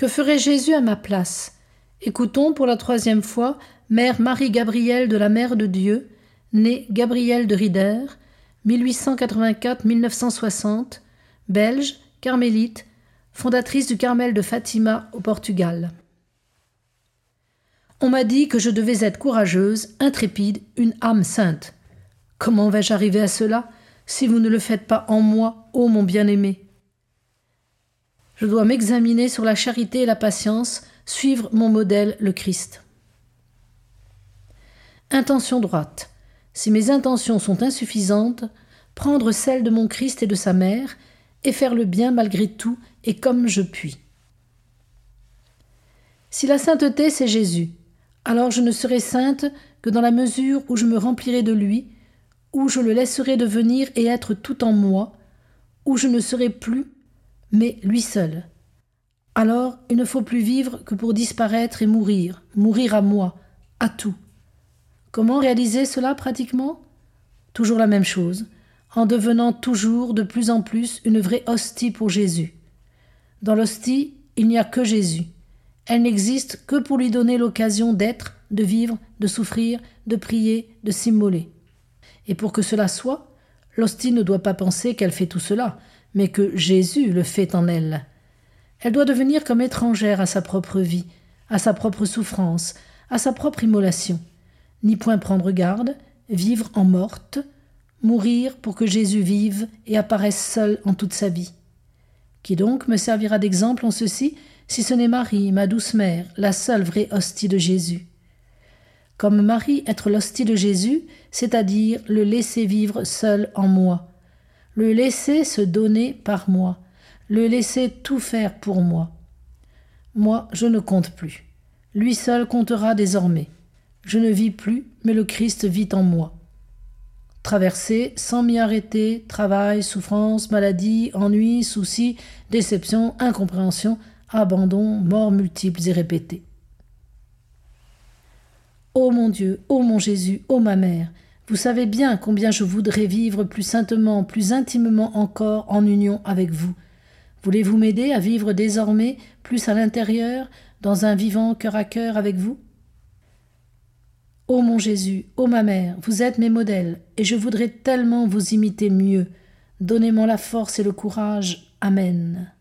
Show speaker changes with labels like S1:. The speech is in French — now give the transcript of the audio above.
S1: Que ferait Jésus à ma place? Écoutons pour la troisième fois Mère Marie-Gabrielle de la Mère de Dieu, née Gabrielle de Rider, 1884-1960, belge, carmélite, fondatrice du Carmel de Fatima au Portugal. On m'a dit que je devais être courageuse, intrépide, une âme sainte. Comment vais-je arriver à cela? Si vous ne le faites pas en moi, ô mon bien-aimé? Je dois m'examiner sur la charité et la patience, suivre mon modèle, le Christ. Intention droite. Si mes intentions sont insuffisantes, prendre celle de mon Christ et de sa mère, et faire le bien malgré tout et comme je puis. Si la sainteté c'est Jésus, alors je ne serai sainte que dans la mesure où je me remplirai de lui, où je le laisserai devenir et être tout en moi, où je ne serai plus, mais lui seul. Alors il ne faut plus vivre que pour disparaître et mourir, mourir à moi, à tout. Comment réaliser cela pratiquement? Toujours la même chose, en devenant toujours de plus en plus une vraie hostie pour Jésus. Dans l'hostie, il n'y a que Jésus. Elle n'existe que pour lui donner l'occasion d'être, de vivre, de souffrir, de prier, de s'immoler. Et pour que cela soit, l'hostie ne doit pas penser qu'elle fait tout cela, mais que Jésus le fait en elle. Elle doit devenir comme étrangère à sa propre vie, à sa propre souffrance, à sa propre immolation. Ni point prendre garde, vivre en morte, mourir pour que Jésus vive et apparaisse seul en toute sa vie. Qui donc me servira d'exemple en ceci, si ce n'est Marie, ma douce mère, la seule vraie hostie de Jésus? Comme Marie être l'hostie de Jésus, c'est-à-dire le laisser vivre seul en moi, le laisser se donner par moi, le laisser tout faire pour moi. Moi, je ne compte plus. Lui seul comptera désormais. Je ne vis plus, mais le Christ vit en moi. Traverser sans m'y arrêter, travail, souffrance, maladie, ennui, soucis, déception, incompréhension, abandon, morts multiples et répétées. Ô mon Dieu, ô mon Jésus, ô ma mère, vous savez bien combien je voudrais vivre plus saintement, plus intimement encore en union avec vous. Voulez-vous m'aider à vivre désormais plus à l'intérieur, dans un vivant cœur à cœur avec vous? Ô mon Jésus, ô ma mère, vous êtes mes modèles, et je voudrais tellement vous imiter mieux. Donnez-moi la force et le courage. Amen.